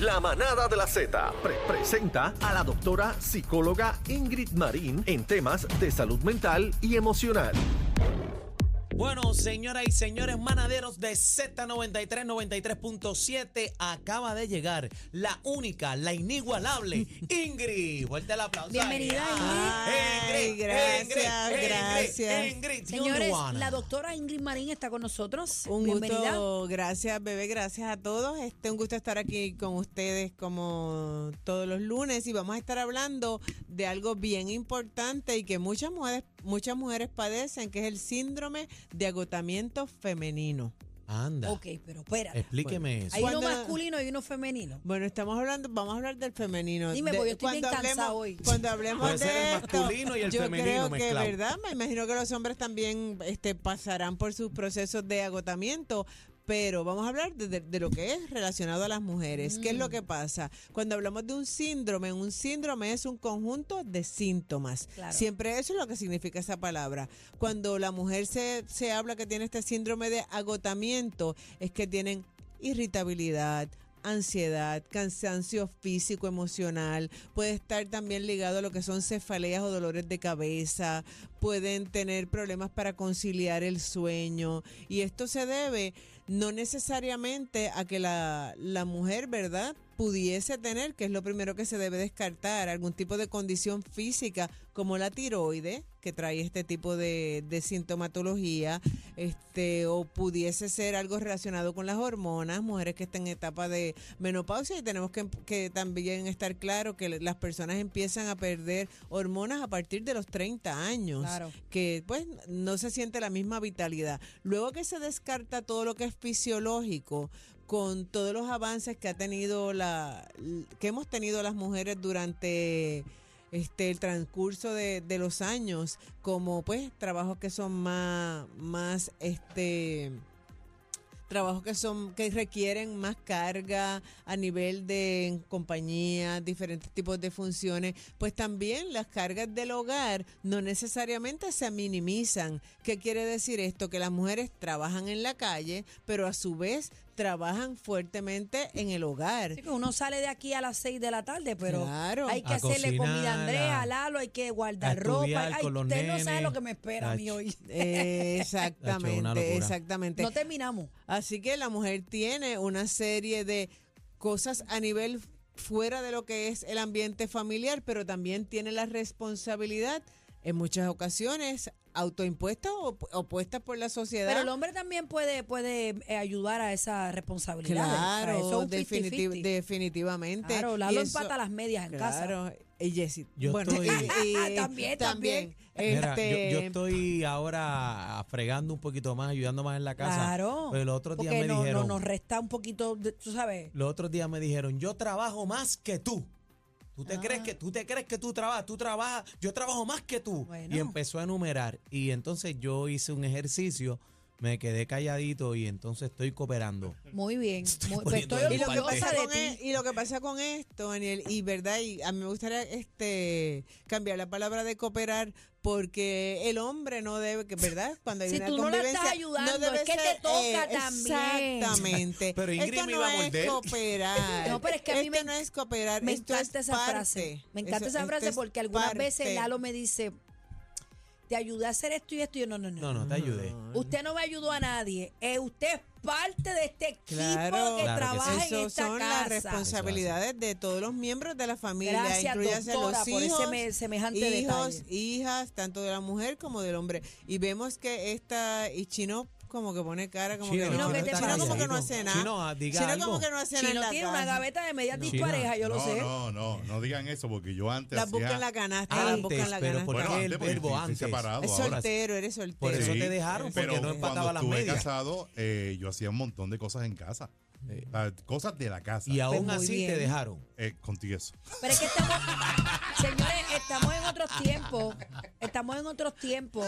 La manada de la Z pre- presenta a la doctora psicóloga Ingrid Marín en temas de salud mental y emocional. Bueno, señoras y señores manaderos de Z93, 93.7, acaba de llegar la única, la inigualable Ingrid. Fuerte el aplauso. Bienvenida, Ingrid. Ay, Ingrid, gracias, Ingrid, gracias. Ingrid, Señores, only one. la doctora Ingrid Marín está con nosotros. Un Bienvenida. gusto, gracias bebé, gracias a todos. Este, un gusto estar aquí con ustedes como todos los lunes y vamos a estar hablando de algo bien importante y que muchas mujeres, muchas mujeres padecen, que es el síndrome de agotamiento femenino. Anda, Ok, pero espérate. explíqueme eso. Hay uno masculino y uno femenino. Bueno, estamos hablando, vamos a hablar del femenino. Dime, De- porque yo estoy bien cuando cansada hablemos- hoy. Cuando hablemos Puede ser de el esto, masculino y el yo femenino creo que, mezclado. ¿verdad? Me imagino que los hombres también este, pasarán por sus procesos de agotamiento. Pero vamos a hablar de, de- de lo que es relacionado a las mujeres. ¿Qué es Mm. lo que pasa? Cuando hablamos de un síndrome, un síndrome es un conjunto de síntomas. Claro. Siempre eso es lo que significa esa palabra. Cuando la mujer se, se habla que tiene este síndrome de agotamiento, es que tienen irritabilidad, ansiedad, cansancio físico, emocional, puede estar también ligado a lo que son cefaleas o dolores de cabeza, pueden tener problemas para conciliar el sueño y esto se debe no necesariamente a que la, la mujer, ¿verdad? Pudiese tener, que es lo primero que se debe descartar, algún tipo de condición física como la tiroide, que trae este tipo de, de sintomatología, este, o pudiese ser algo relacionado con las hormonas, mujeres que estén en etapa de menopausia, y tenemos que, que también estar claro que las personas empiezan a perder hormonas a partir de los 30 años Claro. que pues no se siente la misma vitalidad. Luego que se descarta todo lo que es fisiológico, con todos los avances que ha tenido la, que hemos tenido las mujeres durante este el transcurso de, los años, como pues trabajos que son más, más este trabajos que son que requieren más carga a nivel de compañía, diferentes tipos de funciones, pues también las cargas del hogar no necesariamente se minimizan. ¿Qué quiere decir esto? Que las mujeres trabajan en la calle, pero a su vez trabajan fuertemente en el hogar. Uno sale de aquí a las 6 de la tarde, pero Claro. hay que A hacerle comida a Andrea, a- Lalo, hay que guardar ropa. Ay, usted no sabe lo que me espera a mí hoy. Exactamente, exactamente. No terminamos. Así que la mujer tiene una serie de cosas a nivel fuera de lo que es el ambiente familiar, pero también tiene la responsabilidad en muchas ocasiones autoimpuestas o o puestas por la sociedad. Pero el hombre también puede, puede eh, ayudar a esa responsabilidad. Claro, eso es un definiti- 50-50. definitivamente. Claro, Y Lalo eso- empata las medias en casa. Y Jessy. Yo bueno, estoy- y- y- También, también. Mira, yo- este, yo, estoy ahora fregando un poquito más, ayudando más en la casa. Claro. Pero el otro día porque me no, no- dijeron, nos resta un poquito, de- tú sabes. los otros días me dijeron, yo trabajo más que tú. ¿Tú te, Ah. crees que, ¿Tú te crees que tú trabajas? Tú trabajas, yo trabajo más que tú. Bueno. Y empezó a enumerar. Y entonces yo hice un ejercicio, me quedé calladito y entonces estoy cooperando. Muy bien. Muy, pues estoy Y lo, que pasa con e- y lo que pasa con esto, Daniel, y verdad, y a mí me gustaría este cambiar la palabra de cooperar porque el hombre no debe, que verdad, cuando hay Si una tú no la convivencia, estás ayudando, debe es que te ser, toca eh, también. Exactamente. Pero Ingrid esto me no iba a es cooperar. No, pero es que a mí esto me- no es cooperar, Me esto encanta es esa parte. frase. Me encanta Eso- esa frase porque algunas veces. Lalo me dice, te ayudé a hacer esto y esto. Y yo, no, no, no. No, no, te ayudé. Usted no me ayudó a nadie. Eh, usted es parte de este equipo Claro, que Claro que trabaja en Eso esta son casa. las responsabilidades de todos los miembros de la familia, Gracias, incluyase doctora, los por ese hijos, me- semejante hijos, detalle. hijas, tanto de la mujer como del hombre. Y vemos que esta y Chino como que pone cara como Chino, que no, que no Chino, hace nada. Chino, diga Chino algo. como que no hace nada en la tiene una gaveta de medias disparejas, yo lo no, sé. no, no, no digan eso porque yo antes Las busca hacía- en la canasta, las busca en Antes, la pero canasta. ¿por Bueno, qué el verbo antes? separado Es soltero, eres soltero. Por eso Sí, te dejaron, porque pero no empataba cuando las estuve medias. casado, eh, yo hacía un montón de cosas en casa. Ah, cosas de la casa. Y aún muy así te dejaron. Eh, contigo eso. Pero es que estamos, señores, estamos en otros tiempos. Estamos en otros tiempos.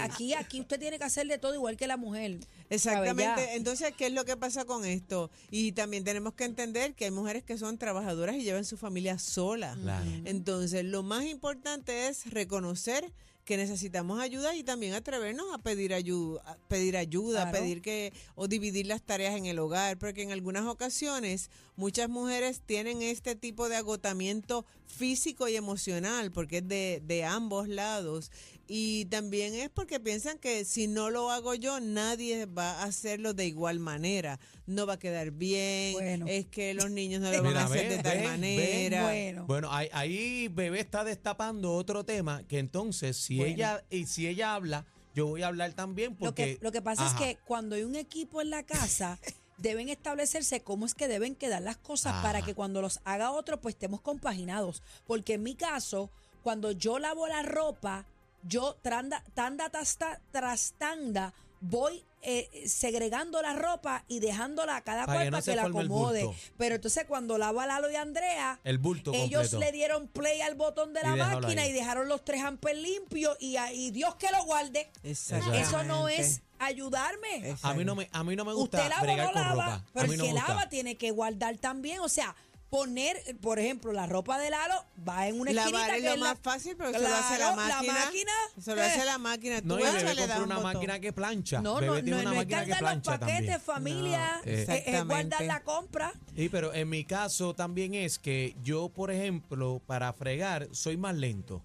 Aquí, aquí usted tiene que hacer de todo igual que la mujer. Exactamente. Entonces, ¿qué es lo que pasa con esto? Y también tenemos que entender que hay mujeres que son trabajadoras y llevan su familia sola. Claro. Entonces, lo más importante es reconocer que necesitamos ayuda y también atrevernos a pedir ayuda, a pedir ayuda, Claro. pedir que o dividir las tareas en el hogar, porque en algunas ocasiones muchas mujeres tienen este tipo de agotamiento físico y emocional, porque es de, de ambos lados. Y también es porque piensan que si no lo hago yo, nadie va a hacerlo de igual manera. No va a quedar bien, Bueno. es que los niños no lo van Mira, a hacer de tal manera. Bueno. Bueno, ahí, ahí bebé está destapando otro tema que entonces si Bueno. ella y si ella habla, yo voy a hablar también Lo porque que, lo que pasa Ajá. es que cuando hay un equipo en la casa, deben establecerse cómo es que deben quedar las cosas Ajá. para que cuando los haga otro, pues estemos compaginados. Porque en mi caso, cuando yo lavo la ropa, yo tranda, tanda tasta- tras tanda voy eh, segregando la ropa y dejándola a cada Para cual que no para se que la acomode. Pero entonces cuando lavo a Lalo y Andrea, el bulto ellos completo. le dieron play al botón de la máquina ahí. y dejaron los tres ampers limpios y, y Dios que lo guarde. Eso no es ayudarme. a mí no me a mí no me gusta Usted lava o bregar no con lava, ropa. pero el no que lava tiene que guardar también. O sea, poner, por ejemplo, la ropa de Lalo va en una Lavar esquinita es que lo es más la- fácil, pero eso lo hace la máquina. Eso lo eh. hace la máquina. Tú No, y vas, bebé le das un una botón. máquina que plancha. No, Bebé no, tiene no, una no es máquina que cargar los plancha paquetes, también. familia. No, eh, es exactamente. guardar la compra. Sí, pero en mi caso también es que yo, por ejemplo, para fregar soy más lento.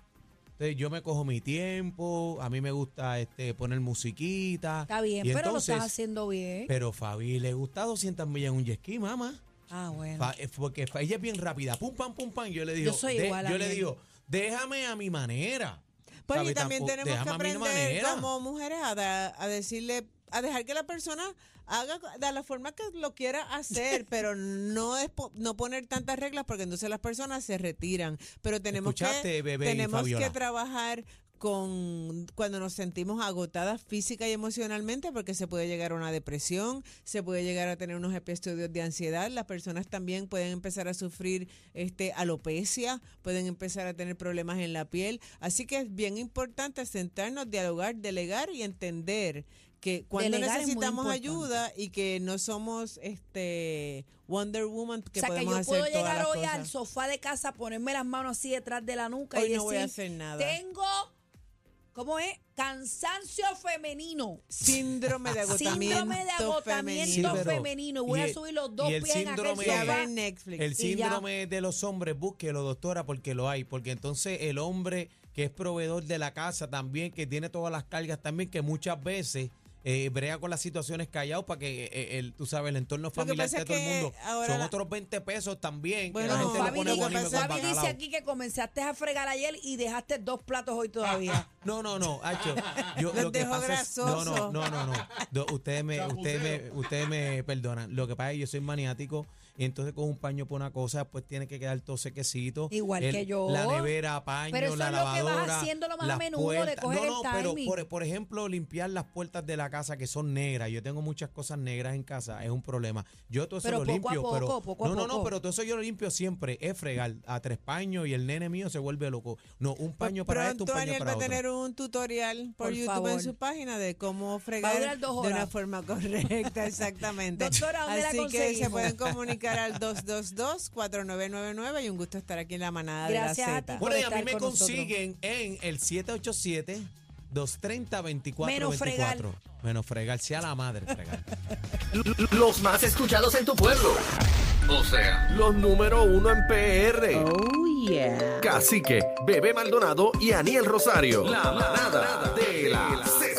Entonces yo me cojo mi tiempo, a mí me gusta este poner musiquita. Está bien, y pero entonces, lo estás haciendo bien. Pero Fabi le gusta 200 millas en un jet ski, mamá. Ah, bueno. Fa- eh, porque fa- ella es bien rápida, pum, pam, pum, pam. Yo le digo, Yo soy de- igual a yo le digo, déjame a mi manera. Pues y también tenemos que aprender como mujeres a, da- a decirle, a dejar que la persona haga de la forma que lo quiera hacer, pero no es po- no poner tantas reglas porque entonces las personas se retiran. Pero tenemos Escuchaste, que bebé tenemos que trabajar con cuando nos sentimos agotadas física y emocionalmente porque se puede llegar a una depresión, se puede llegar a tener unos episodios de ansiedad, las personas también pueden empezar a sufrir este alopecia, pueden empezar a tener problemas en la piel, así que es bien importante sentarnos, dialogar, delegar y entender que cuando Delegar necesitamos ayuda y que no somos este Wonder Woman que o sea, que yo hacer puedo todas llegar las hoy cosas. al sofá de casa, ponerme las manos así detrás de la nuca Hoy y no decir, voy a hacer nada. tengo, ¿cómo es? Cansancio femenino. Síndrome de agotamiento Síndrome de agotamiento Sí, pero- femenino. Voy y a subir los dos pies en aquel sofá. Netflix. El síndrome de los hombres, búsquelo, doctora, porque lo hay. Porque entonces el hombre que es proveedor de la casa también, que tiene todas las cargas también, que muchas veces eh, brega con las situaciones callados para que eh, el, tú sabes, el entorno familiar de todo el mundo. ahora Son la- otros 20 pesos también. Bueno, que la No, gente le pone dice- Fabi dice aquí que comenzaste a fregar ayer y dejaste dos platos hoy todavía. No, no, no, Hacho, yo Los lo que pasa es, no, no, grasosos. no, no, no. Do- ustedes me, ustedes me, ustedes me perdonan. Lo que pasa es que yo soy maniático y entonces con un paño por una cosa, pues tiene que quedar todo sequecito. Igual que yo. La nevera, paño, Pero eso la es lo que vas lavadora. haciéndolo más a las menudo, de puertas. coger No, no, el pero timing. por, por ejemplo, limpiar las puertas de la casa que son negras. Yo tengo muchas cosas negras en casa, es un problema. Yo todo eso Pero lo poco a limpio, poco, pero poco a no, no, no, poco. pero todo eso yo lo limpio siempre, es fregar a tres paños y el nene mío se vuelve loco. No, un paño para esto, un Pronto paño Daniel para a otro. tener un tutorial por, Por YouTube favor. en su página de cómo Va a fregar durar dos de una forma correcta, exactamente. Doctora, ¿dónde la Así que se pueden comunicar al 222-4999 y un gusto estar aquí en la manada Gracias de a la ti Z. por Bueno, y a mí me con nosotros. consiguen en el 787 230 24 Menos fregar. 24. Menos fregar, sea la madre fregar. Los más escuchados en tu pueblo. O sea, los número uno en PR. Oh, yeah. Cacique, Bebé Maldonado y Aniel Rosario. La manada de la